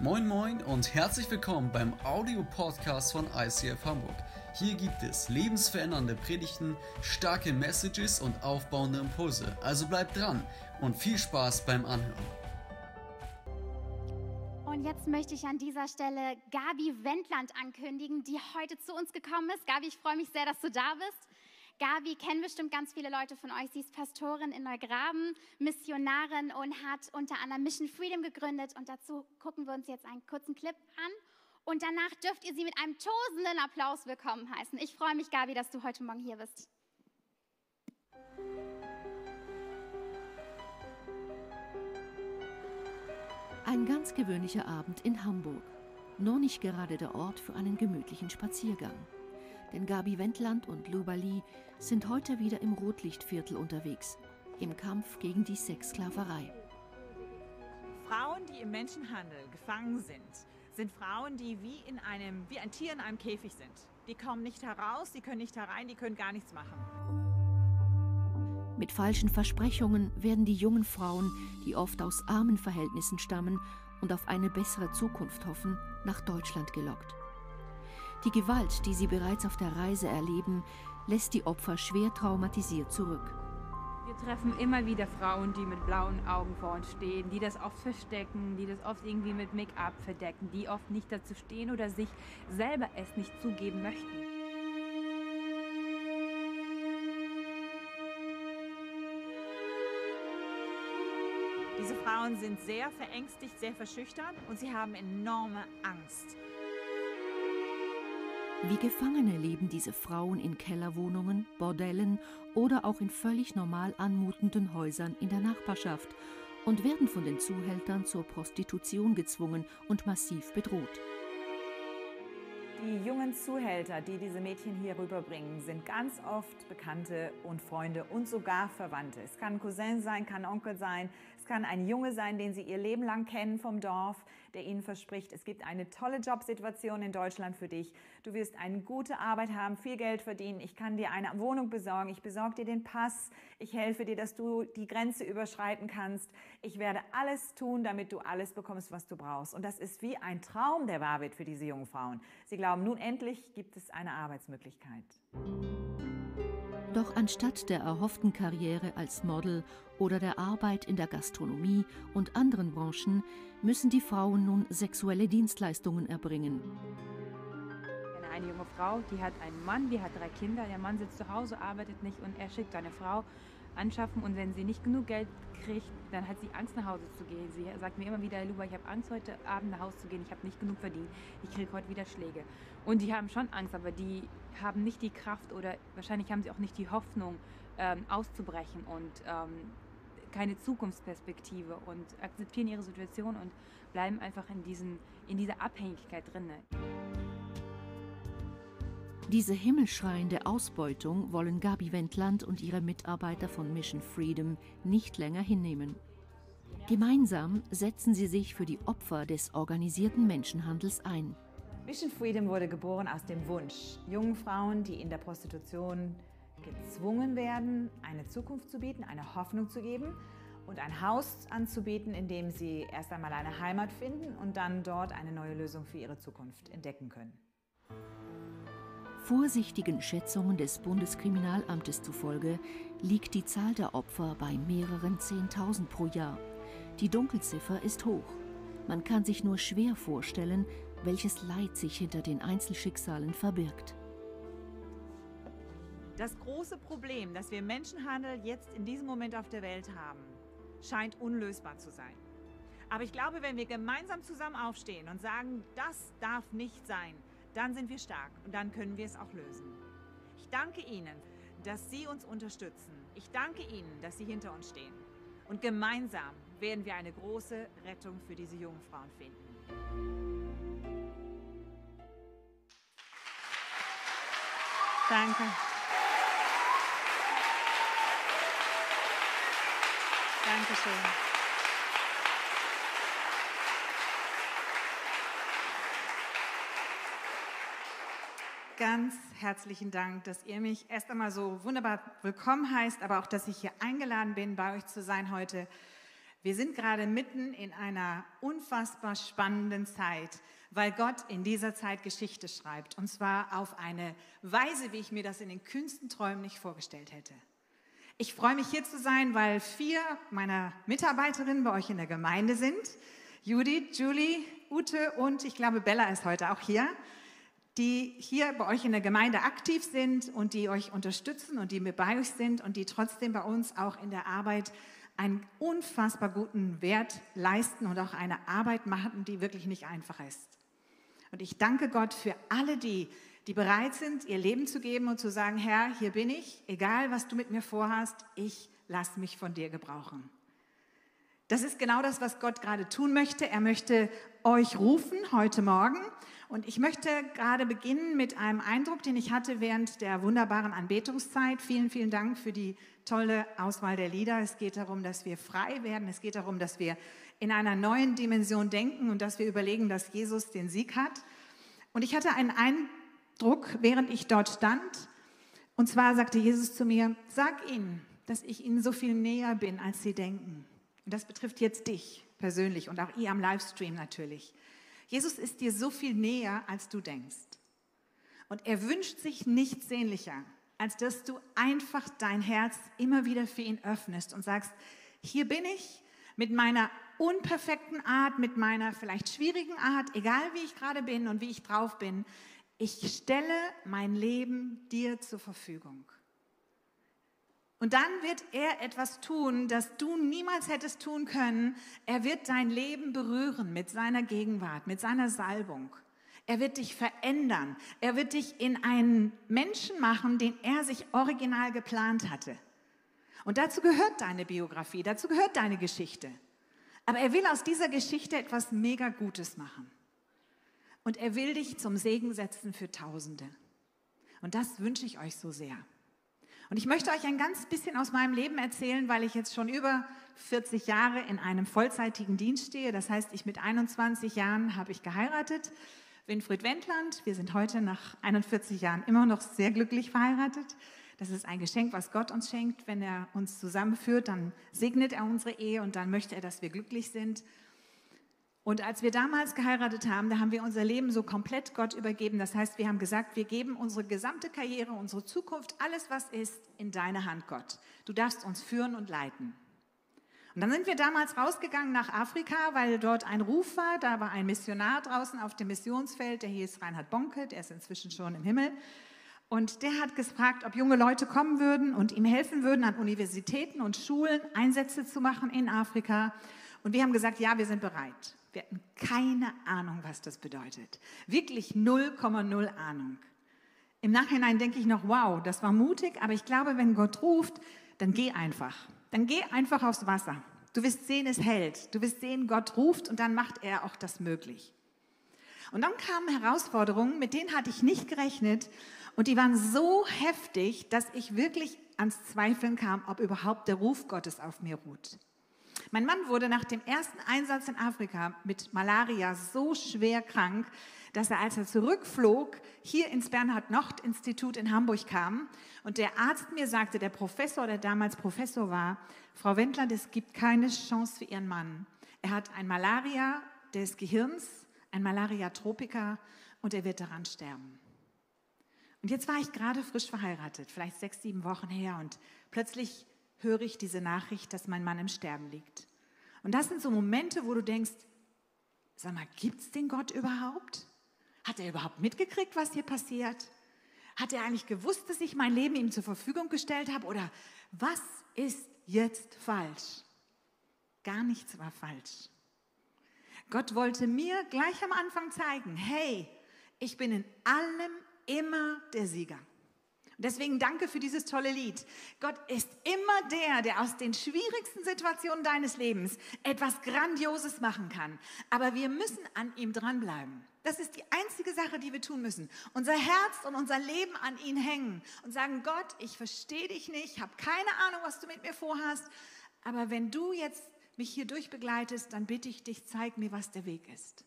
Moin Moin und herzlich willkommen beim Audio-Podcast von ICF Hamburg. Hier gibt es lebensverändernde Predigten, starke Messages und aufbauende Impulse. Also bleibt dran und viel Spaß beim Anhören. Und jetzt möchte ich an dieser Stelle Gabi Wendland ankündigen, die heute zu uns gekommen ist. Gabi, ich freue mich sehr, dass du da bist. Gabi kennen bestimmt ganz viele Leute von euch. Sie ist Pastorin in Neugraben, Missionarin und hat unter anderem Mission Freedom gegründet. Und dazu gucken wir uns jetzt einen kurzen Clip an. Und danach dürft ihr sie mit einem tosenden Applaus willkommen heißen. Ich freue mich, Gabi, dass du heute Morgen hier bist. Ein ganz gewöhnlicher Abend in Hamburg. Noch nicht gerade der Ort für einen gemütlichen Spaziergang denn Gabi Wendland und Luba Lee sind heute wieder im Rotlichtviertel unterwegs, im Kampf gegen die Sexsklaverei. Frauen, die im Menschenhandel gefangen sind, sind Frauen, die wie, in einem, wie ein Tier in einem Käfig sind. Die kommen nicht heraus, die können nicht herein, die können gar nichts machen. Mit falschen Versprechungen werden die jungen Frauen, die oft aus armen Verhältnissen stammen und auf eine bessere Zukunft hoffen, nach Deutschland gelockt. Die Gewalt, die sie bereits auf der Reise erleben, lässt die Opfer schwer traumatisiert zurück. Wir treffen immer wieder Frauen, die mit blauen Augen vor uns stehen, die das oft verstecken, die das oft irgendwie mit Make-up verdecken, die oft nicht dazu stehen oder sich selber es nicht zugeben möchten. Diese Frauen sind sehr verängstigt, sehr verschüchtert und sie haben enorme Angst. Wie Gefangene leben diese Frauen in Kellerwohnungen, Bordellen oder auch in völlig normal anmutenden Häusern in der Nachbarschaft und werden von den Zuhältern zur Prostitution gezwungen und massiv bedroht. Die jungen Zuhälter, die diese Mädchen hier rüberbringen, sind ganz oft Bekannte und Freunde und sogar Verwandte. Es kann Cousin sein, kann Onkel sein, es kann ein Junge sein, den sie ihr Leben lang kennen vom Dorf, der ihnen verspricht, es gibt eine tolle Jobsituation in Deutschland für dich. Du wirst eine gute Arbeit haben, viel Geld verdienen. Ich kann dir eine Wohnung besorgen. Ich besorge dir den Pass. Ich helfe dir, dass du die Grenze überschreiten kannst. Ich werde alles tun, damit du alles bekommst, was du brauchst. Und das ist wie ein Traum, der wahr wird für diese jungen Frauen. Sie glauben, glauben, nun endlich gibt es eine Arbeitsmöglichkeit. Doch anstatt der erhofften Karriere als Model oder der Arbeit in der Gastronomie und anderen Branchen müssen die Frauen nun sexuelle Dienstleistungen erbringen. Eine junge Frau, die hat einen Mann, die hat drei Kinder, der Mann sitzt zu Hause, arbeitet nicht und er schickt eine Frau anschaffen und wenn sie nicht genug Geld kriegt, dann hat sie Angst nach Hause zu gehen. Sie sagt mir immer wieder, Luba, ich habe Angst heute Abend nach Hause zu gehen, ich habe nicht genug verdient, ich kriege heute wieder Schläge. Und die haben schon Angst, aber die haben nicht die Kraft oder wahrscheinlich haben sie auch nicht die Hoffnung ähm, auszubrechen und ähm, keine Zukunftsperspektive und akzeptieren ihre Situation und bleiben einfach in, diesen, in dieser Abhängigkeit drin. Diese himmelschreiende Ausbeutung wollen Gabi Wendland und ihre Mitarbeiter von Mission Freedom nicht länger hinnehmen. Gemeinsam setzen sie sich für die Opfer des organisierten Menschenhandels ein. Mission Freedom wurde geboren aus dem Wunsch, jungen Frauen, die in der Prostitution gezwungen werden, eine Zukunft zu bieten, eine Hoffnung zu geben und ein Haus anzubieten, in dem sie erst einmal eine Heimat finden und dann dort eine neue Lösung für ihre Zukunft entdecken können. Vorsichtigen Schätzungen des Bundeskriminalamtes zufolge liegt die Zahl der Opfer bei mehreren Zehntausend pro Jahr. Die Dunkelziffer ist hoch. Man kann sich nur schwer vorstellen, welches Leid sich hinter den Einzelschicksalen verbirgt. Das große Problem, das wir Menschenhandel jetzt in diesem Moment auf der Welt haben, scheint unlösbar zu sein. Aber ich glaube, wenn wir gemeinsam zusammen aufstehen und sagen, das darf nicht sein, dann sind wir stark und dann können wir es auch lösen. Ich danke Ihnen, dass Sie uns unterstützen. Ich danke Ihnen, dass Sie hinter uns stehen. Und gemeinsam werden wir eine große Rettung für diese jungen Frauen finden. Danke. Dankeschön. Ganz herzlichen Dank, dass ihr mich erst einmal so wunderbar willkommen heißt, aber auch, dass ich hier eingeladen bin, bei euch zu sein heute. Wir sind gerade mitten in einer unfassbar spannenden Zeit, weil Gott in dieser Zeit Geschichte schreibt. Und zwar auf eine Weise, wie ich mir das in den kühnsten Träumen nicht vorgestellt hätte. Ich freue mich hier zu sein, weil vier meiner Mitarbeiterinnen bei euch in der Gemeinde sind. Judith, Julie, Ute und ich glaube Bella ist heute auch hier, die hier bei euch in der Gemeinde aktiv sind und die euch unterstützen und die mit bei euch sind und die trotzdem bei uns auch in der Arbeit einen unfassbar guten Wert leisten und auch eine Arbeit machen, die wirklich nicht einfach ist. Und ich danke Gott für alle die, die bereit sind, ihr Leben zu geben und zu sagen, Herr, hier bin ich, egal was du mit mir vorhast, ich lasse mich von dir gebrauchen. Das ist genau das, was Gott gerade tun möchte. Er möchte euch rufen heute Morgen. Und ich möchte gerade beginnen mit einem Eindruck, den ich hatte während der wunderbaren Anbetungszeit. Vielen, vielen Dank für die tolle Auswahl der Lieder. Es geht darum, dass wir frei werden. Es geht darum, dass wir in einer neuen Dimension denken und dass wir überlegen, dass Jesus den Sieg hat. Und ich hatte einen Eindruck, während ich dort stand. Und zwar sagte Jesus zu mir, sag ihnen, dass ich ihnen so viel näher bin, als sie denken. Und das betrifft jetzt dich persönlich und auch ihr am Livestream natürlich. Jesus ist dir so viel näher, als du denkst. Und er wünscht sich nichts sehnlicher, als dass du einfach dein Herz immer wieder für ihn öffnest und sagst, hier bin ich mit meiner unperfekten Art, mit meiner vielleicht schwierigen Art, egal wie ich gerade bin und wie ich drauf bin. Ich stelle mein Leben dir zur Verfügung. Und dann wird er etwas tun, das du niemals hättest tun können. Er wird dein Leben berühren mit seiner Gegenwart, mit seiner Salbung. Er wird dich verändern. Er wird dich in einen Menschen machen, den er sich original geplant hatte. Und dazu gehört deine Biografie, dazu gehört deine Geschichte. Aber er will aus dieser Geschichte etwas mega Gutes machen. Und er will dich zum Segen setzen für Tausende. Und das wünsche ich euch so sehr. Und ich möchte euch ein ganz bisschen aus meinem Leben erzählen, weil ich jetzt schon über 40 Jahre in einem vollzeitigen Dienst stehe. Das heißt, ich mit 21 Jahren habe ich geheiratet Winfried Wendland. Wir sind heute nach 41 Jahren immer noch sehr glücklich verheiratet. Das ist ein Geschenk, was Gott uns schenkt. Wenn er uns zusammenführt, dann segnet er unsere Ehe und dann möchte er, dass wir glücklich sind. Und als wir damals geheiratet haben, da haben wir unser Leben so komplett Gott übergeben. Das heißt, wir haben gesagt, wir geben unsere gesamte Karriere, unsere Zukunft, alles, was ist, in deine Hand, Gott. Du darfst uns führen und leiten. Und dann sind wir damals rausgegangen nach Afrika, weil dort ein Ruf war. Da war ein Missionar draußen auf dem Missionsfeld, der hieß Reinhard Bonke, der ist inzwischen schon im Himmel. Und der hat gefragt, ob junge Leute kommen würden und ihm helfen würden, an Universitäten und Schulen Einsätze zu machen in Afrika. Und wir haben gesagt, ja, wir sind bereit. Wir hatten keine Ahnung, was das bedeutet. Wirklich 0,0 Ahnung. Im Nachhinein denke ich noch, wow, das war mutig, aber ich glaube, wenn Gott ruft, dann geh einfach dann geh einfach aufs Wasser. Du wirst sehen, es hält. Du wirst sehen, Gott ruft und dann macht er auch das möglich. Und dann kamen Herausforderungen, mit denen hatte ich nicht gerechnet und die waren so heftig, dass ich wirklich ans Zweifeln kam, ob überhaupt der Ruf Gottes auf mir ruht. Mein Mann wurde nach dem ersten Einsatz in Afrika mit Malaria so schwer krank, dass er, als er zurückflog, hier ins Bernhard-Nocht-Institut in Hamburg kam und der Arzt mir sagte, der Professor, der damals Professor war, Frau Wendland, es gibt keine Chance für Ihren Mann. Er hat ein Malaria des Gehirns, ein Malaria-Tropiker und er wird daran sterben. Und jetzt war ich gerade frisch verheiratet, vielleicht sechs, sieben Wochen her und plötzlich höre ich diese Nachricht, dass mein Mann im Sterben liegt. Und das sind so Momente, wo du denkst, sag mal, gibt es den Gott überhaupt? Hat er überhaupt mitgekriegt, was hier passiert? Hat er eigentlich gewusst, dass ich mein Leben ihm zur Verfügung gestellt habe? Oder was ist jetzt falsch? Gar nichts war falsch. Gott wollte mir gleich am Anfang zeigen, hey, ich bin in allem immer der Sieger. Deswegen danke für dieses tolle Lied. Gott ist immer der, der aus den schwierigsten Situationen deines Lebens etwas Grandioses machen kann. Aber wir müssen an ihm dranbleiben. Das ist die einzige Sache, die wir tun müssen. Unser Herz und unser Leben an ihn hängen und sagen, Gott, ich verstehe dich nicht, ich habe keine Ahnung, was du mit mir vorhast. Aber wenn du jetzt mich hier durchbegleitest, dann bitte ich dich, zeig mir, was der Weg ist.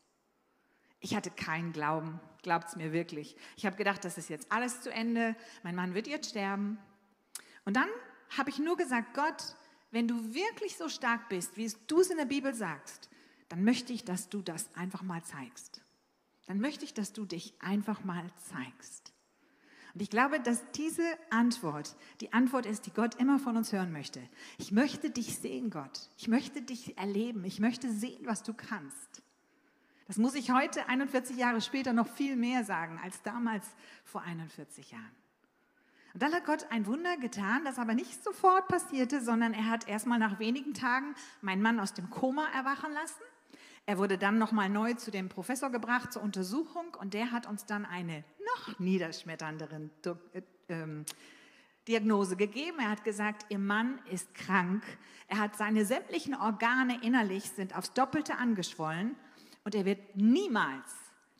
Ich hatte keinen Glauben, glaubt es mir wirklich. Ich habe gedacht, das ist jetzt alles zu Ende, mein Mann wird jetzt sterben. Und dann habe ich nur gesagt, Gott, wenn du wirklich so stark bist, wie du es in der Bibel sagst, dann möchte ich, dass du das einfach mal zeigst. Dann möchte ich, dass du dich einfach mal zeigst. Und ich glaube, dass diese Antwort die Antwort ist, die Gott immer von uns hören möchte. Ich möchte dich sehen, Gott. Ich möchte dich erleben. Ich möchte sehen, was du kannst. Das muss ich heute, 41 Jahre später, noch viel mehr sagen als damals vor 41 Jahren. Und dann hat Gott ein Wunder getan, das aber nicht sofort passierte, sondern er hat erst mal nach wenigen Tagen meinen Mann aus dem Koma erwachen lassen. Er wurde dann nochmal neu zu dem Professor gebracht zur Untersuchung und der hat uns dann eine noch niederschmetterndere äh, ähm, Diagnose gegeben. Er hat gesagt, ihr Mann ist krank. Er hat seine sämtlichen Organe innerlich sind aufs Doppelte angeschwollen und er wird niemals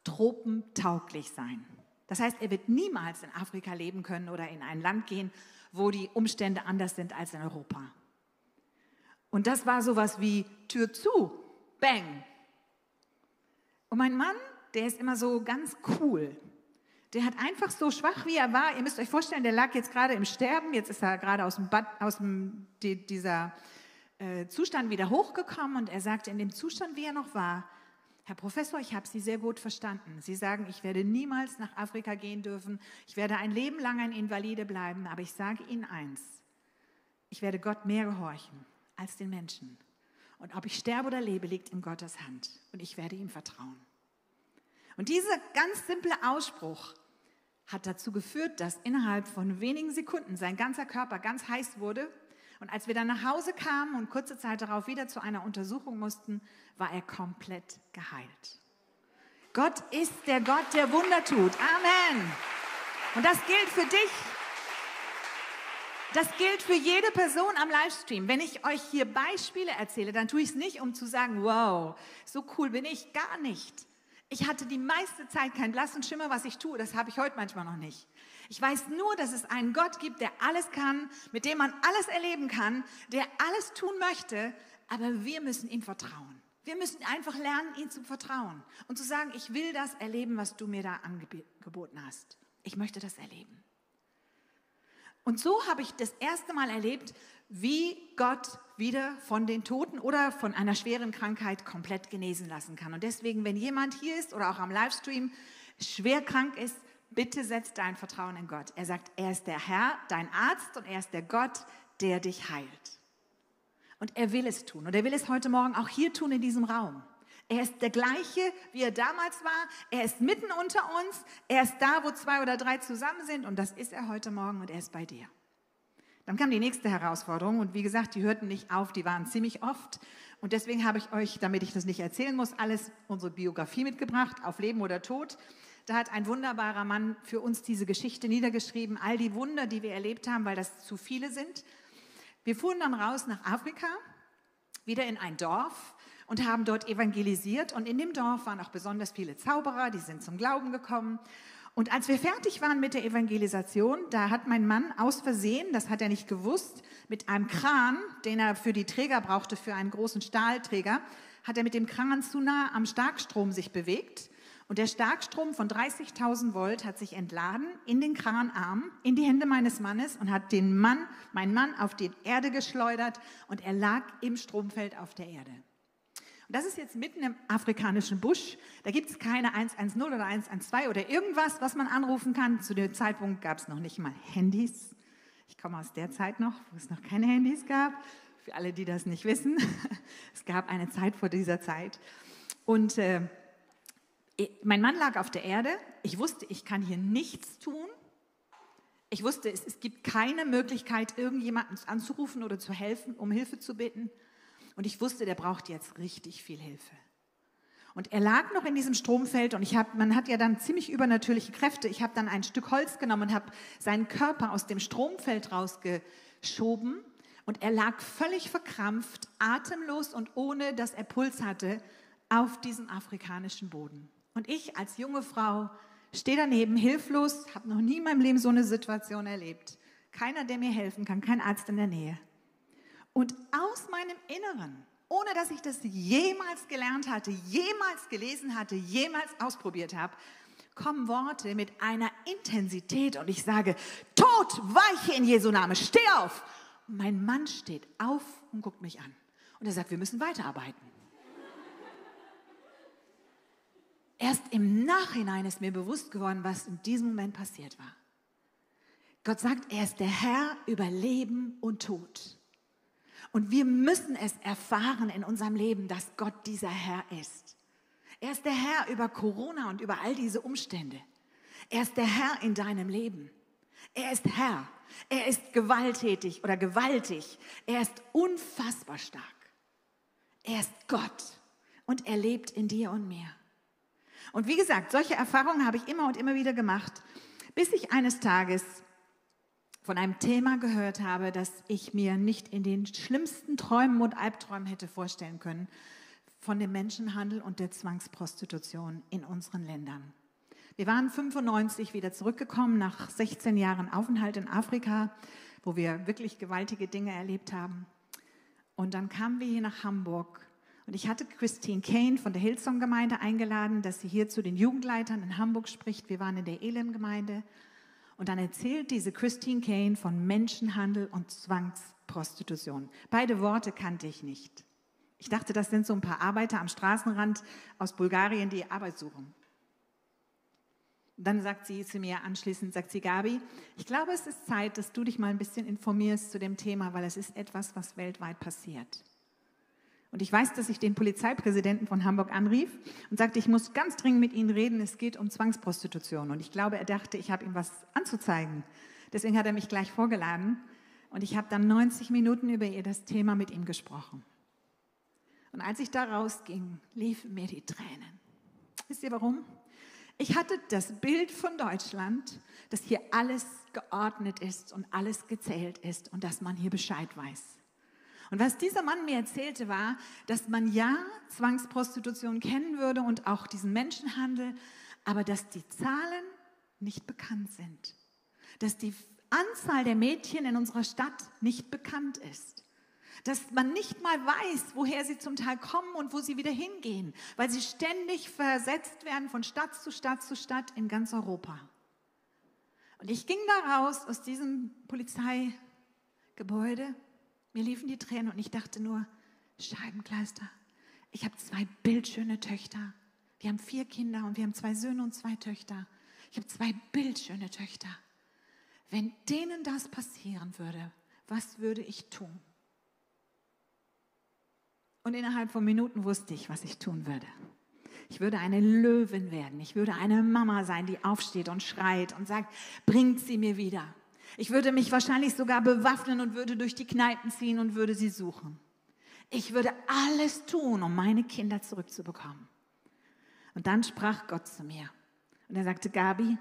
tropentauglich sein. Das heißt, er wird niemals in Afrika leben können oder in ein Land gehen, wo die Umstände anders sind als in Europa. Und das war sowas wie Tür zu, bang. Und mein Mann, der ist immer so ganz cool. Der hat einfach so schwach, wie er war. Ihr müsst euch vorstellen, der lag jetzt gerade im Sterben. Jetzt ist er gerade aus dem, Bad, aus dem die, dieser äh, Zustand wieder hochgekommen und er sagte in dem Zustand, wie er noch war, Herr Professor, ich habe Sie sehr gut verstanden. Sie sagen, ich werde niemals nach Afrika gehen dürfen. Ich werde ein Leben lang ein Invalide bleiben. Aber ich sage Ihnen eins. Ich werde Gott mehr gehorchen als den Menschen. Und ob ich sterbe oder lebe, liegt in Gottes Hand. Und ich werde ihm vertrauen. Und dieser ganz simple Ausspruch hat dazu geführt, dass innerhalb von wenigen Sekunden sein ganzer Körper ganz heiß wurde und als wir dann nach Hause kamen und kurze Zeit darauf wieder zu einer Untersuchung mussten, war er komplett geheilt. Gott ist der Gott, der Wunder tut. Amen. Und das gilt für dich. Das gilt für jede Person am Livestream. Wenn ich euch hier Beispiele erzähle, dann tue ich es nicht, um zu sagen, wow, so cool bin ich, gar nicht. Ich hatte die meiste Zeit keinen blassen Schimmer, was ich tue. Das habe ich heute manchmal noch nicht. Ich weiß nur, dass es einen Gott gibt, der alles kann, mit dem man alles erleben kann, der alles tun möchte, aber wir müssen ihm vertrauen. Wir müssen einfach lernen, ihm zu vertrauen und zu sagen, ich will das erleben, was du mir da angeboten hast. Ich möchte das erleben. Und so habe ich das erste Mal erlebt, wie Gott wieder von den Toten oder von einer schweren Krankheit komplett genesen lassen kann. Und deswegen, wenn jemand hier ist oder auch am Livestream schwer krank ist, bitte setz dein Vertrauen in Gott. Er sagt, er ist der Herr, dein Arzt und er ist der Gott, der dich heilt. Und er will es tun. Und er will es heute Morgen auch hier tun in diesem Raum. Er ist der gleiche, wie er damals war. Er ist mitten unter uns. Er ist da, wo zwei oder drei zusammen sind. Und das ist er heute Morgen und er ist bei dir. Dann kam die nächste Herausforderung. Und wie gesagt, die hörten nicht auf, die waren ziemlich oft. Und deswegen habe ich euch, damit ich das nicht erzählen muss, alles unsere Biografie mitgebracht, auf Leben oder Tod. Da hat ein wunderbarer Mann für uns diese Geschichte niedergeschrieben, all die Wunder, die wir erlebt haben, weil das zu viele sind. Wir fuhren dann raus nach Afrika, wieder in ein Dorf und haben dort evangelisiert. Und in dem Dorf waren auch besonders viele Zauberer, die sind zum Glauben gekommen. Und als wir fertig waren mit der Evangelisation, da hat mein Mann aus Versehen, das hat er nicht gewusst, mit einem Kran, den er für die Träger brauchte, für einen großen Stahlträger, hat er mit dem Kran zu nah am Starkstrom sich bewegt und der Starkstrom von 30.000 Volt hat sich entladen in den Kranarm, in die Hände meines Mannes und hat den Mann, meinen Mann auf die Erde geschleudert und er lag im Stromfeld auf der Erde. Das ist jetzt mitten im afrikanischen Busch. Da gibt es keine 110 oder 112 oder irgendwas, was man anrufen kann. Zu dem Zeitpunkt gab es noch nicht mal Handys. Ich komme aus der Zeit noch, wo es noch keine Handys gab. Für alle, die das nicht wissen, es gab eine Zeit vor dieser Zeit. Und äh, mein Mann lag auf der Erde. Ich wusste, ich kann hier nichts tun. Ich wusste, es, es gibt keine Möglichkeit, irgendjemanden anzurufen oder zu helfen, um Hilfe zu bitten. Und ich wusste, der braucht jetzt richtig viel Hilfe. Und er lag noch in diesem Stromfeld und ich hab, man hat ja dann ziemlich übernatürliche Kräfte. Ich habe dann ein Stück Holz genommen und habe seinen Körper aus dem Stromfeld rausgeschoben und er lag völlig verkrampft, atemlos und ohne, dass er Puls hatte, auf diesem afrikanischen Boden. Und ich als junge Frau stehe daneben, hilflos, habe noch nie in meinem Leben so eine Situation erlebt. Keiner, der mir helfen kann, kein Arzt in der Nähe. Und aus meinem Inneren, ohne dass ich das jemals gelernt hatte, jemals gelesen hatte, jemals ausprobiert habe, kommen Worte mit einer Intensität und ich sage, Tod, weiche in Jesu Name, steh auf. Und mein Mann steht auf und guckt mich an. Und er sagt, wir müssen weiterarbeiten. Erst im Nachhinein ist mir bewusst geworden, was in diesem Moment passiert war. Gott sagt, er ist der Herr über Leben und Tod. Und wir müssen es erfahren in unserem Leben, dass Gott dieser Herr ist. Er ist der Herr über Corona und über all diese Umstände. Er ist der Herr in deinem Leben. Er ist Herr. Er ist gewalttätig oder gewaltig. Er ist unfassbar stark. Er ist Gott und er lebt in dir und mir. Und wie gesagt, solche Erfahrungen habe ich immer und immer wieder gemacht, bis ich eines Tages von einem Thema gehört habe, das ich mir nicht in den schlimmsten Träumen und Albträumen hätte vorstellen können, von dem Menschenhandel und der Zwangsprostitution in unseren Ländern. Wir waren 95 wieder zurückgekommen nach 16 Jahren Aufenthalt in Afrika, wo wir wirklich gewaltige Dinge erlebt haben. Und dann kamen wir hier nach Hamburg und ich hatte Christine Kane von der Hillsong-Gemeinde eingeladen, dass sie hier zu den Jugendleitern in Hamburg spricht. Wir waren in der Elim-Gemeinde und dann erzählt diese Christine Kane von Menschenhandel und Zwangsprostitution. Beide Worte kannte ich nicht. Ich dachte, das sind so ein paar Arbeiter am Straßenrand aus Bulgarien, die Arbeit suchen. Dann sagt sie zu mir anschließend, sagt sie, Gabi, ich glaube, es ist Zeit, dass du dich mal ein bisschen informierst zu dem Thema, weil es ist etwas, was weltweit passiert. Und ich weiß, dass ich den Polizeipräsidenten von Hamburg anrief und sagte, ich muss ganz dringend mit Ihnen reden, es geht um Zwangsprostitution. Und ich glaube, er dachte, ich habe ihm was anzuzeigen. Deswegen hat er mich gleich vorgeladen und ich habe dann 90 Minuten über ihr das Thema mit ihm gesprochen. Und als ich da rausging, liefen mir die Tränen. Wisst ihr warum? Ich hatte das Bild von Deutschland, dass hier alles geordnet ist und alles gezählt ist und dass man hier Bescheid weiß. Und was dieser Mann mir erzählte, war, dass man ja Zwangsprostitution kennen würde und auch diesen Menschenhandel, aber dass die Zahlen nicht bekannt sind. Dass die Anzahl der Mädchen in unserer Stadt nicht bekannt ist. Dass man nicht mal weiß, woher sie zum Teil kommen und wo sie wieder hingehen, weil sie ständig versetzt werden von Stadt zu Stadt zu Stadt in ganz Europa. Und ich ging da raus aus diesem Polizeigebäude mir liefen die Tränen und ich dachte nur, Scheibenkleister. Ich habe zwei bildschöne Töchter. Wir haben vier Kinder und wir haben zwei Söhne und zwei Töchter. Ich habe zwei bildschöne Töchter. Wenn denen das passieren würde, was würde ich tun? Und innerhalb von Minuten wusste ich, was ich tun würde. Ich würde eine Löwin werden. Ich würde eine Mama sein, die aufsteht und schreit und sagt, bringt sie mir wieder. Ich würde mich wahrscheinlich sogar bewaffnen und würde durch die Kneipen ziehen und würde sie suchen. Ich würde alles tun, um meine Kinder zurückzubekommen. Und dann sprach Gott zu mir. Und er sagte, Gabi,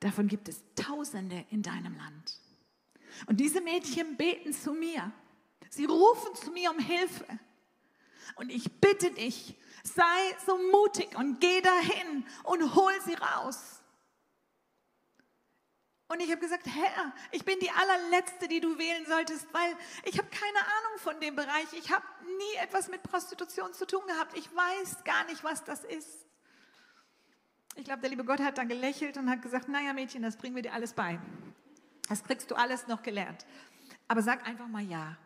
davon gibt es Tausende in deinem Land. Und diese Mädchen beten zu mir. Sie rufen zu mir um Hilfe. Und ich bitte dich, sei so mutig und geh dahin und hol sie raus. Und ich habe gesagt, Herr, ich bin die allerletzte, die du wählen solltest, weil ich habe keine Ahnung von dem Bereich. Ich habe nie etwas mit Prostitution zu tun gehabt. Ich weiß gar nicht, was das ist. Ich glaube, der liebe Gott hat dann gelächelt und hat gesagt, naja Mädchen, das bringen wir dir alles bei. Das kriegst du alles noch gelernt. Aber sag einfach mal ja.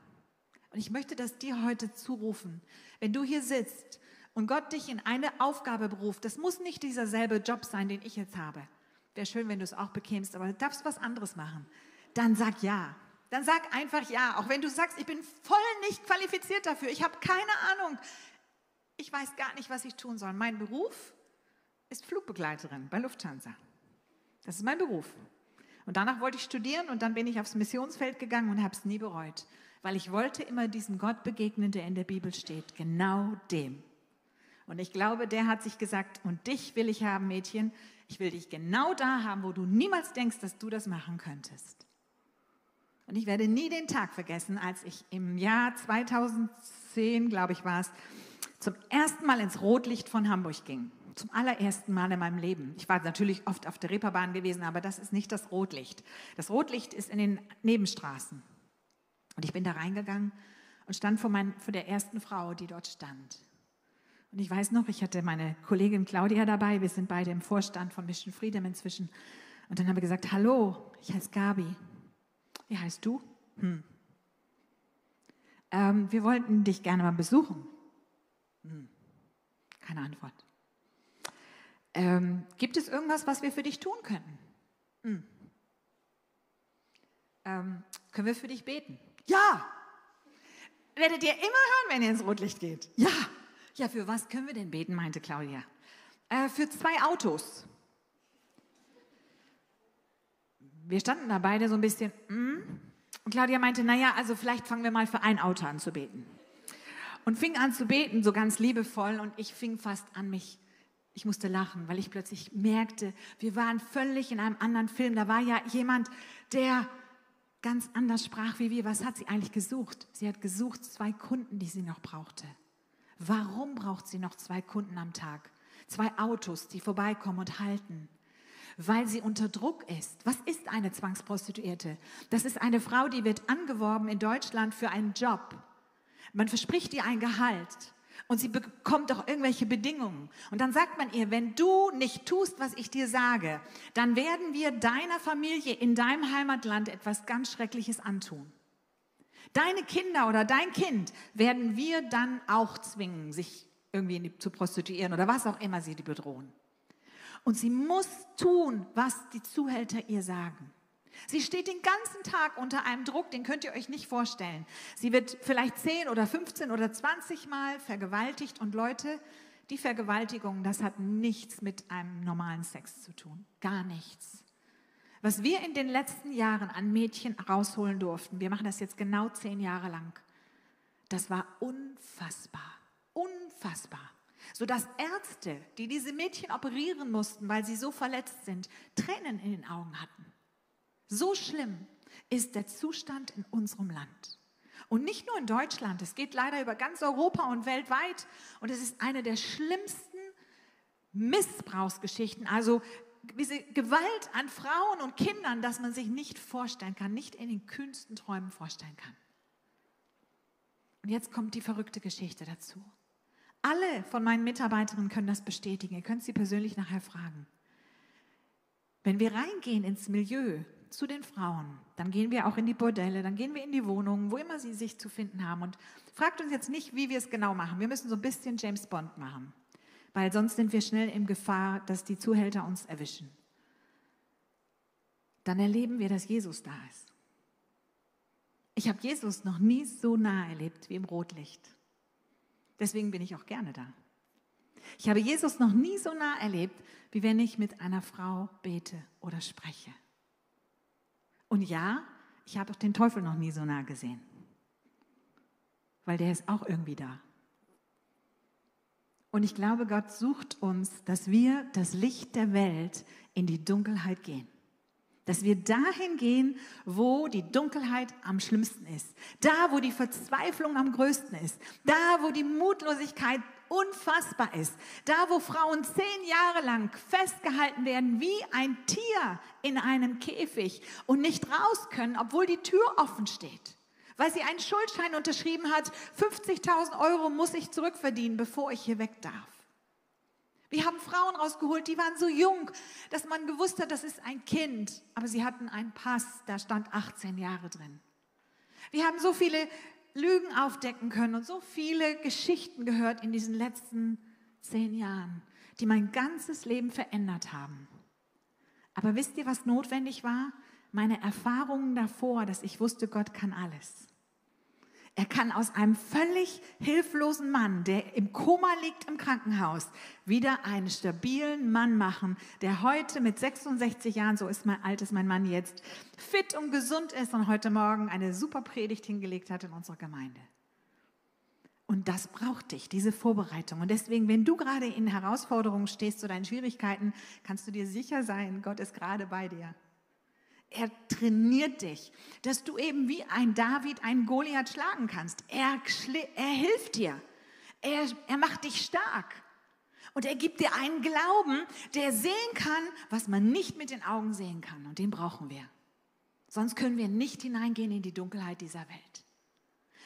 Und ich möchte das dir heute zurufen. Wenn du hier sitzt und Gott dich in eine Aufgabe beruft, das muss nicht dieser selbe Job sein, den ich jetzt habe. Wäre schön, wenn du es auch bekämst, aber du darfst was anderes machen. Dann sag ja. Dann sag einfach ja. Auch wenn du sagst, ich bin voll nicht qualifiziert dafür. Ich habe keine Ahnung. Ich weiß gar nicht, was ich tun soll. Mein Beruf ist Flugbegleiterin bei Lufthansa. Das ist mein Beruf. Und danach wollte ich studieren und dann bin ich aufs Missionsfeld gegangen und habe es nie bereut, weil ich wollte immer diesem Gott begegnen, der in der Bibel steht. Genau dem. Und ich glaube, der hat sich gesagt, und dich will ich haben, Mädchen. Ich will dich genau da haben, wo du niemals denkst, dass du das machen könntest. Und ich werde nie den Tag vergessen, als ich im Jahr 2010, glaube ich, war es, zum ersten Mal ins Rotlicht von Hamburg ging. Zum allerersten Mal in meinem Leben. Ich war natürlich oft auf der Reeperbahn gewesen, aber das ist nicht das Rotlicht. Das Rotlicht ist in den Nebenstraßen. Und ich bin da reingegangen und stand vor, mein, vor der ersten Frau, die dort stand. Und ich weiß noch, ich hatte meine Kollegin Claudia dabei, wir sind beide im Vorstand von Mission Freedom inzwischen. Und dann haben wir gesagt, hallo, ich heiße Gabi. Wie heißt du? Hm. ähm, wir wollten dich gerne mal besuchen. Hm. Keine Antwort. Ähm, gibt es irgendwas, was wir für dich tun können? Hm. Ähm, können wir für dich beten? Ja! Werdet ihr immer hören, wenn ihr ins Rotlicht geht? Ja! Ja, für was können wir denn beten, meinte Claudia. Äh, für zwei Autos. Wir standen da beide so ein bisschen, mm. und Claudia meinte, naja, also vielleicht fangen wir mal für ein Auto an zu beten. Und fing an zu beten, so ganz liebevoll, und ich fing fast an, mich ich musste lachen, weil ich plötzlich merkte, wir waren völlig in einem anderen Film. Da war ja jemand, der ganz anders sprach wie wir. Was hat sie eigentlich gesucht? Sie hat gesucht zwei Kunden, die sie noch brauchte. Warum braucht sie noch zwei Kunden am Tag? Zwei Autos, die vorbeikommen und halten. Weil sie unter Druck ist. Was ist eine Zwangsprostituierte? Das ist eine Frau, die wird angeworben in Deutschland für einen Job. Man verspricht ihr ein Gehalt und sie bekommt auch irgendwelche Bedingungen. Und dann sagt man ihr, wenn du nicht tust, was ich dir sage, dann werden wir deiner Familie in deinem Heimatland etwas ganz Schreckliches antun. Deine Kinder oder dein Kind werden wir dann auch zwingen, sich irgendwie zu prostituieren oder was auch immer sie die bedrohen. Und sie muss tun, was die Zuhälter ihr sagen. Sie steht den ganzen Tag unter einem Druck, den könnt ihr euch nicht vorstellen. Sie wird vielleicht 10 oder 15 oder 20 Mal vergewaltigt und Leute, die Vergewaltigung, das hat nichts mit einem normalen Sex zu tun. Gar nichts. Was wir in den letzten Jahren an Mädchen rausholen durften, wir machen das jetzt genau zehn Jahre lang, das war unfassbar. Unfassbar. Sodass Ärzte, die diese Mädchen operieren mussten, weil sie so verletzt sind, Tränen in den Augen hatten. So schlimm ist der Zustand in unserem Land. Und nicht nur in Deutschland, es geht leider über ganz Europa und weltweit. Und es ist eine der schlimmsten Missbrauchsgeschichten, also diese Gewalt an Frauen und Kindern, dass man sich nicht vorstellen kann, nicht in den kühnsten Träumen vorstellen kann. Und jetzt kommt die verrückte Geschichte dazu. Alle von meinen Mitarbeiterinnen können das bestätigen. Ihr könnt sie persönlich nachher fragen. Wenn wir reingehen ins Milieu, zu den Frauen. Dann gehen wir auch in die Bordelle, dann gehen wir in die Wohnungen, wo immer sie sich zu finden haben. Und fragt uns jetzt nicht, wie wir es genau machen. Wir müssen so ein bisschen James Bond machen, weil sonst sind wir schnell in Gefahr, dass die Zuhälter uns erwischen. Dann erleben wir, dass Jesus da ist. Ich habe Jesus noch nie so nah erlebt wie im Rotlicht. Deswegen bin ich auch gerne da. Ich habe Jesus noch nie so nah erlebt, wie wenn ich mit einer Frau bete oder spreche. Und ja, ich habe auch den Teufel noch nie so nah gesehen, weil der ist auch irgendwie da. Und ich glaube, Gott sucht uns, dass wir das Licht der Welt in die Dunkelheit gehen. Dass wir dahin gehen, wo die Dunkelheit am schlimmsten ist. Da, wo die Verzweiflung am größten ist. Da, wo die Mutlosigkeit unfassbar ist. Da, wo Frauen zehn Jahre lang festgehalten werden wie ein Tier in einem Käfig und nicht raus können, obwohl die Tür offen steht. Weil sie einen Schuldschein unterschrieben hat, 50.000 Euro muss ich zurückverdienen, bevor ich hier weg darf. Wir haben Frauen rausgeholt, die waren so jung, dass man gewusst hat, das ist ein Kind, aber sie hatten einen Pass, da stand 18 Jahre drin. Wir haben so viele Lügen aufdecken können und so viele Geschichten gehört in diesen letzten zehn Jahren, die mein ganzes Leben verändert haben. Aber wisst ihr, was notwendig war? Meine Erfahrungen davor, dass ich wusste, Gott kann alles. Er kann aus einem völlig hilflosen Mann, der im Koma liegt im Krankenhaus, wieder einen stabilen Mann machen, der heute mit 66 Jahren, so ist mein altes mein Mann jetzt, fit und gesund ist und heute Morgen eine super Predigt hingelegt hat in unserer Gemeinde. Und das braucht dich, diese Vorbereitung. Und deswegen, wenn du gerade in Herausforderungen stehst oder in Schwierigkeiten, kannst du dir sicher sein, Gott ist gerade bei dir. Er trainiert dich, dass du eben wie ein David einen Goliath schlagen kannst. Er, er hilft dir. Er, er macht dich stark. Und er gibt dir einen Glauben, der sehen kann, was man nicht mit den Augen sehen kann. Und den brauchen wir. Sonst können wir nicht hineingehen in die Dunkelheit dieser Welt.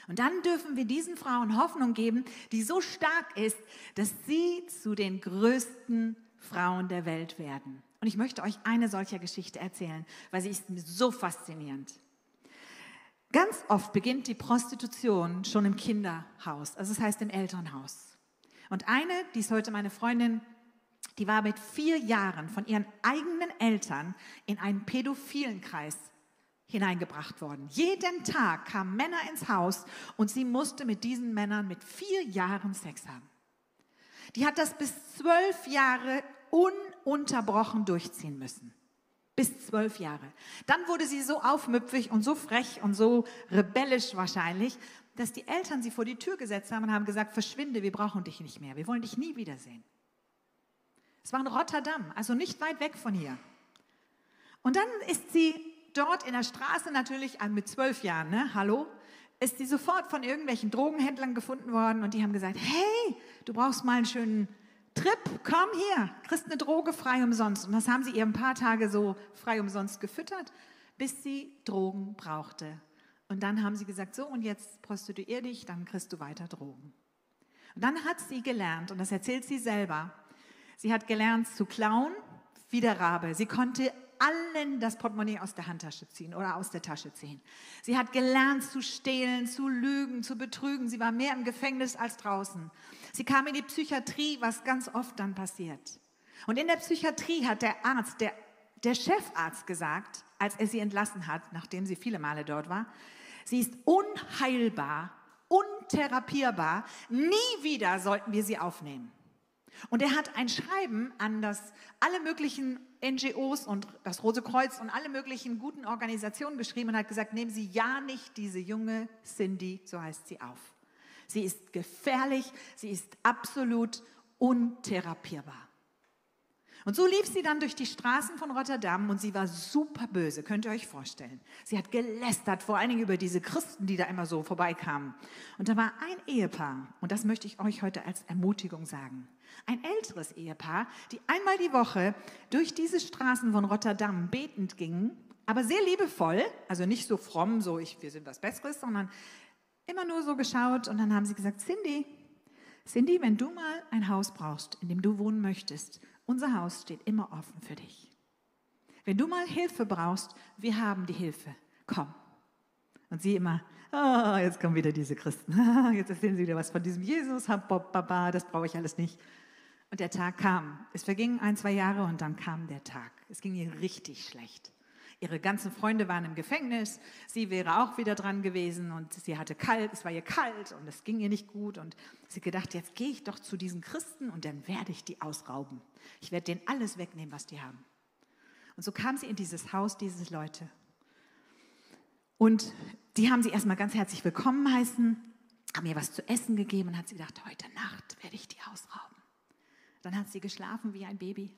Und dann dürfen wir diesen Frauen Hoffnung geben, die so stark ist, dass sie zu den größten Frauen der Welt werden. Und ich möchte euch eine solcher Geschichte erzählen, weil sie ist so faszinierend. Ganz oft beginnt die Prostitution schon im Kinderhaus, also das heißt im Elternhaus. Und eine, die ist heute meine Freundin, die war mit vier Jahren von ihren eigenen Eltern in einen pädophilen Kreis hineingebracht worden. Jeden Tag kamen Männer ins Haus und sie musste mit diesen Männern mit vier Jahren Sex haben. Die hat das bis zwölf Jahre ununterbrochen durchziehen müssen. Bis zwölf Jahre. Dann wurde sie so aufmüpfig und so frech und so rebellisch wahrscheinlich, dass die Eltern sie vor die Tür gesetzt haben und haben gesagt, verschwinde, wir brauchen dich nicht mehr, wir wollen dich nie wiedersehen. Es war in Rotterdam, also nicht weit weg von hier. Und dann ist sie dort in der Straße natürlich mit zwölf Jahren, ne? Hallo? Ist sie sofort von irgendwelchen Drogenhändlern gefunden worden und die haben gesagt, hey, du brauchst mal einen schönen Trip, komm hier, kriegst eine Droge frei umsonst. Und das haben sie ihr ein paar Tage so frei umsonst gefüttert, bis sie Drogen brauchte. Und dann haben sie gesagt, so und jetzt prostituier dich, dann kriegst du weiter Drogen. Und dann hat sie gelernt, und das erzählt sie selber, sie hat gelernt zu klauen wie der Rabe. Sie konnte allen das Portemonnaie aus der Handtasche ziehen oder aus der Tasche ziehen. Sie hat gelernt zu stehlen, zu lügen, zu betrügen. Sie war mehr im Gefängnis als draußen. Sie kam in die Psychiatrie, was ganz oft dann passiert. Und in der Psychiatrie hat der Arzt, der, der Chefarzt gesagt, als er sie entlassen hat, nachdem sie viele Male dort war, sie ist unheilbar, untherapierbar, nie wieder sollten wir sie aufnehmen. Und er hat ein Schreiben an das, alle möglichen NGOs und das Rote Kreuz und alle möglichen guten Organisationen geschrieben und hat gesagt, nehmen Sie ja nicht diese junge Cindy, so heißt sie, auf. Sie ist gefährlich, sie ist absolut untherapierbar. Und so lief sie dann durch die Straßen von Rotterdam und sie war super böse, könnt ihr euch vorstellen. Sie hat gelästert, vor allen Dingen über diese Christen, die da immer so vorbeikamen. Und da war ein Ehepaar, und das möchte ich euch heute als Ermutigung sagen. Ein älteres Ehepaar, die einmal die Woche durch diese Straßen von Rotterdam betend gingen, aber sehr liebevoll, also nicht so fromm, so ich, wir sind was Besseres, sondern immer nur so geschaut und dann haben sie gesagt, Cindy, Cindy, wenn du mal ein Haus brauchst, in dem du wohnen möchtest, unser Haus steht immer offen für dich. Wenn du mal Hilfe brauchst, wir haben die Hilfe. Komm. Und sie immer, oh, jetzt kommen wieder diese Christen. Jetzt erzählen sie wieder was von diesem Jesus, das brauche ich alles nicht. Und der Tag kam. Es vergingen ein, zwei Jahre und dann kam der Tag. Es ging ihr richtig schlecht. Ihre ganzen Freunde waren im Gefängnis. Sie wäre auch wieder dran gewesen und sie hatte kalt, es war ihr kalt und es ging ihr nicht gut. Und sie gedacht, jetzt gehe ich doch zu diesen Christen und dann werde ich die ausrauben. Ich werde denen alles wegnehmen, was die haben. Und so kam sie in dieses Haus, diese Leute. Und die haben sie erstmal ganz herzlich willkommen heißen, haben ihr was zu essen gegeben und hat sie gedacht, heute Nacht werde ich die ausrauben. Dann hat sie geschlafen wie ein Baby.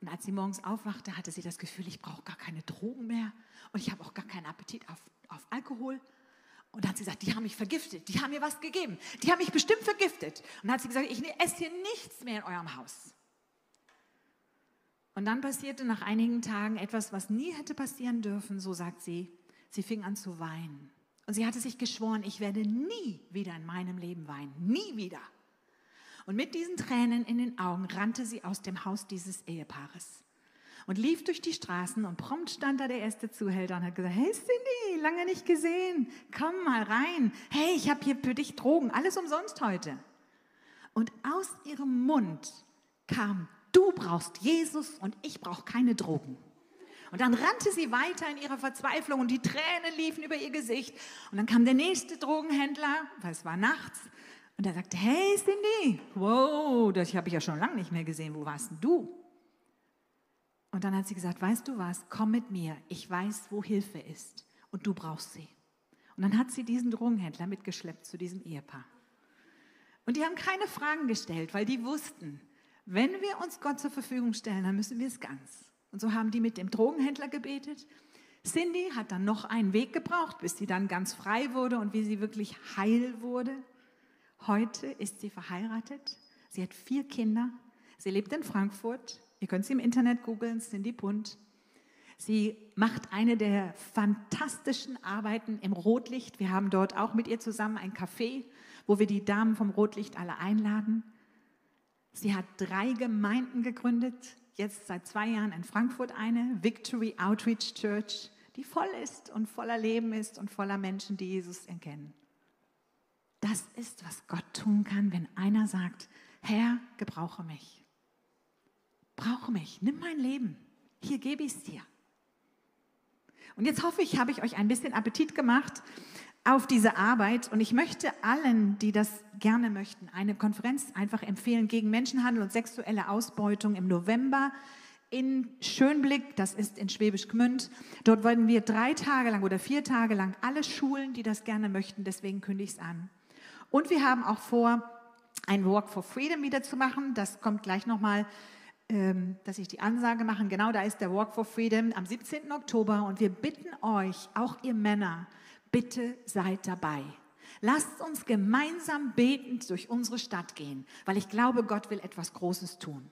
Und als sie morgens aufwachte, hatte sie das Gefühl, ich brauche gar keine Drogen mehr und ich habe auch gar keinen Appetit auf, auf Alkohol. Und dann hat sie gesagt, die haben mich vergiftet, die haben mir was gegeben, die haben mich bestimmt vergiftet. Und dann hat sie gesagt, ich esse hier nichts mehr in eurem Haus. Und dann passierte nach einigen Tagen etwas, was nie hätte passieren dürfen, so sagt sie. Sie fing an zu weinen. Und sie hatte sich geschworen, ich werde nie wieder in meinem Leben weinen, nie wieder. Und mit diesen Tränen in den Augen rannte sie aus dem Haus dieses Ehepaares und lief durch die Straßen und prompt stand da der erste Zuhälter und hat gesagt, hey Cindy, lange nicht gesehen, komm mal rein. Hey, ich habe hier für dich Drogen, alles umsonst heute. Und aus ihrem Mund kam, du brauchst Jesus und ich brauche keine Drogen. Und dann rannte sie weiter in ihrer Verzweiflung und die Tränen liefen über ihr Gesicht. Und dann kam der nächste Drogenhändler, weil es war nachts, und er sagte, hey Cindy, wow, das habe ich ja schon lange nicht mehr gesehen, wo warst denn du? Und dann hat sie gesagt, weißt du was, komm mit mir, ich weiß, wo Hilfe ist und du brauchst sie. Und dann hat sie diesen Drogenhändler mitgeschleppt zu diesem Ehepaar. Und die haben keine Fragen gestellt, weil die wussten, wenn wir uns Gott zur Verfügung stellen, dann müssen wir es ganz. Und so haben die mit dem Drogenhändler gebetet. Cindy hat dann noch einen Weg gebraucht, bis sie dann ganz frei wurde und wie sie wirklich heil wurde. Heute ist sie verheiratet. Sie hat vier Kinder. Sie lebt in Frankfurt. Ihr könnt sie im Internet googeln, Cindy Bunt. Sie macht eine der fantastischen Arbeiten im Rotlicht. Wir haben dort auch mit ihr zusammen ein Café, wo wir die Damen vom Rotlicht alle einladen. Sie hat drei Gemeinden gegründet, jetzt seit zwei Jahren in Frankfurt eine, Victory Outreach Church, die voll ist und voller Leben ist und voller Menschen, die Jesus erkennen. Das ist, was Gott tun kann, wenn einer sagt, Herr, gebrauche mich. Brauche mich, nimm mein Leben. Hier gebe ich es dir. Und jetzt hoffe ich, habe ich euch ein bisschen Appetit gemacht auf diese Arbeit. Und ich möchte allen, die das gerne möchten, eine Konferenz einfach empfehlen gegen Menschenhandel und sexuelle Ausbeutung im November in Schönblick, das ist in Schwäbisch Gmünd. Dort wollen wir drei Tage lang oder vier Tage lang alle Schulen, die das gerne möchten, deswegen kündige ich es an. Und wir haben auch vor, ein Walk for Freedom wieder zu machen. Das kommt gleich nochmal, ähm, dass ich die Ansage mache. Genau da ist der Walk for Freedom am 17. Oktober. Und wir bitten euch, auch ihr Männer, bitte seid dabei. Lasst uns gemeinsam betend durch unsere Stadt gehen, weil ich glaube, Gott will etwas Großes tun.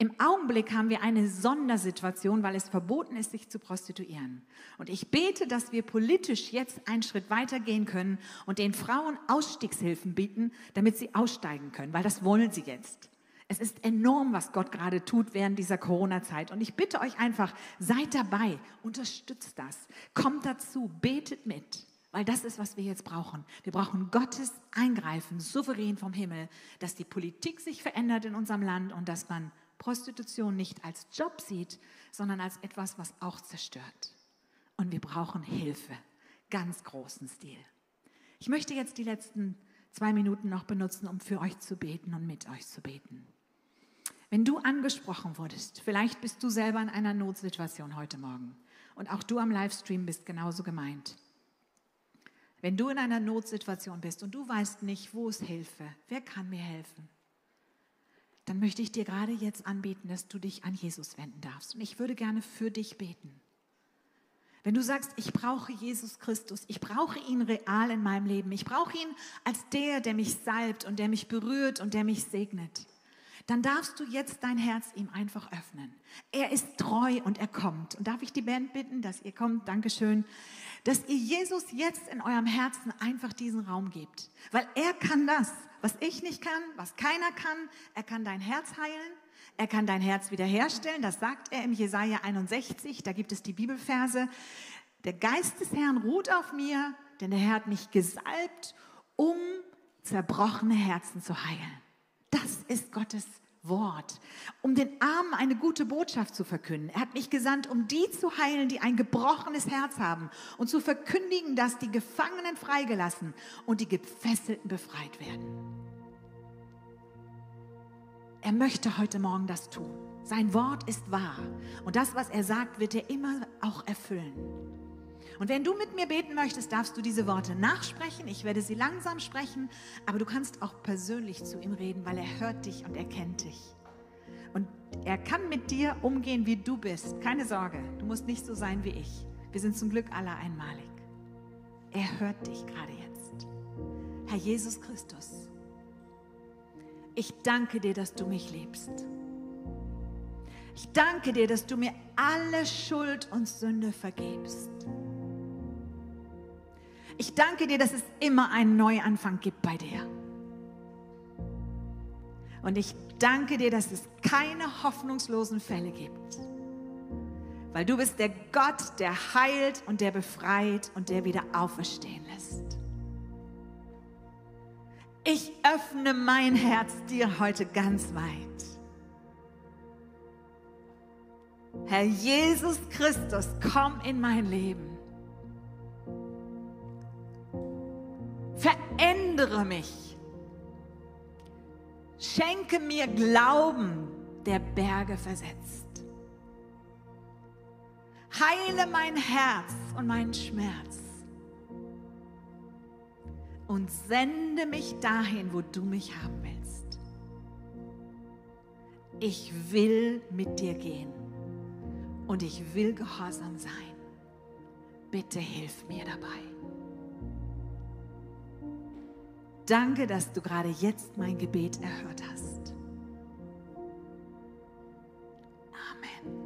Im Augenblick haben wir eine Sondersituation, weil es verboten ist, sich zu prostituieren. Und ich bete, dass wir politisch jetzt einen Schritt weitergehen können und den Frauen Ausstiegshilfen bieten, damit sie aussteigen können, weil das wollen sie jetzt. Es ist enorm, was Gott gerade tut während dieser Corona-Zeit. Und ich bitte euch einfach, seid dabei, unterstützt das, kommt dazu, betet mit. Weil das ist, was wir jetzt brauchen. Wir brauchen Gottes Eingreifen, souverän vom Himmel, dass die Politik sich verändert in unserem Land und dass man Prostitution nicht als Job sieht, sondern als etwas, was auch zerstört. Und wir brauchen Hilfe, ganz großen Stil. Ich möchte jetzt die letzten zwei Minuten noch benutzen, um für euch zu beten und mit euch zu beten. Wenn du angesprochen wurdest, vielleicht bist du selber in einer Notsituation heute Morgen und auch du am Livestream bist genauso gemeint. Wenn du in einer Notsituation bist und du weißt nicht, wo ist Hilfe, wer kann mir helfen, dann möchte ich dir gerade jetzt anbieten, dass du dich an Jesus wenden darfst. Und ich würde gerne für dich beten. Wenn du sagst, ich brauche Jesus Christus, ich brauche ihn real in meinem Leben, ich brauche ihn als der, der mich salbt und der mich berührt und der mich segnet, dann darfst du jetzt dein Herz ihm einfach öffnen. Er ist treu und er kommt. Und darf ich die Band bitten, dass ihr kommt? Dankeschön. Dass ihr Jesus jetzt in eurem Herzen einfach diesen Raum gebt. Weil er kann das was ich nicht kann, was keiner kann. Er kann dein Herz heilen. Er kann dein Herz wiederherstellen. Das sagt er im Jesaja 61. Da gibt es die Bibelverse. Der Geist des Herrn ruht auf mir, denn der Herr hat mich gesalbt, um zerbrochene Herzen zu heilen. Das ist Gottes Wort, um den Armen eine gute Botschaft zu verkünden. Er hat mich gesandt, um die zu heilen, die ein gebrochenes Herz haben und zu verkündigen, dass die Gefangenen freigelassen und die Gefesselten befreit werden. Er möchte heute Morgen das tun. Sein Wort ist wahr und das, was er sagt, wird er immer auch erfüllen. Und wenn du mit mir beten möchtest, darfst du diese Worte nachsprechen. Ich werde sie langsam sprechen, aber du kannst auch persönlich zu ihm reden, weil er hört dich und er kennt dich. Und er kann mit dir umgehen, wie du bist. Keine Sorge, du musst nicht so sein wie ich. Wir sind zum Glück alle einmalig. Er hört dich gerade jetzt. Herr Jesus Christus, ich danke dir, dass du mich liebst. Ich danke dir, dass du mir alle Schuld und Sünde vergibst. Ich danke dir, dass es immer einen Neuanfang gibt bei dir. Und ich danke dir, dass es keine hoffnungslosen Fälle gibt. Weil du bist der Gott, der heilt und der befreit und der wieder auferstehen lässt. Ich öffne mein Herz dir heute ganz weit. Herr Jesus Christus, komm in mein Leben. Verändere mich. Schenke mir Glauben, der Berge versetzt. Heile mein Herz und meinen Schmerz. Und sende mich dahin, wo du mich haben willst. Ich will mit dir gehen und ich will gehorsam sein. Bitte hilf mir dabei. danke, dass du gerade jetzt mein Gebet erhört hast. Amen.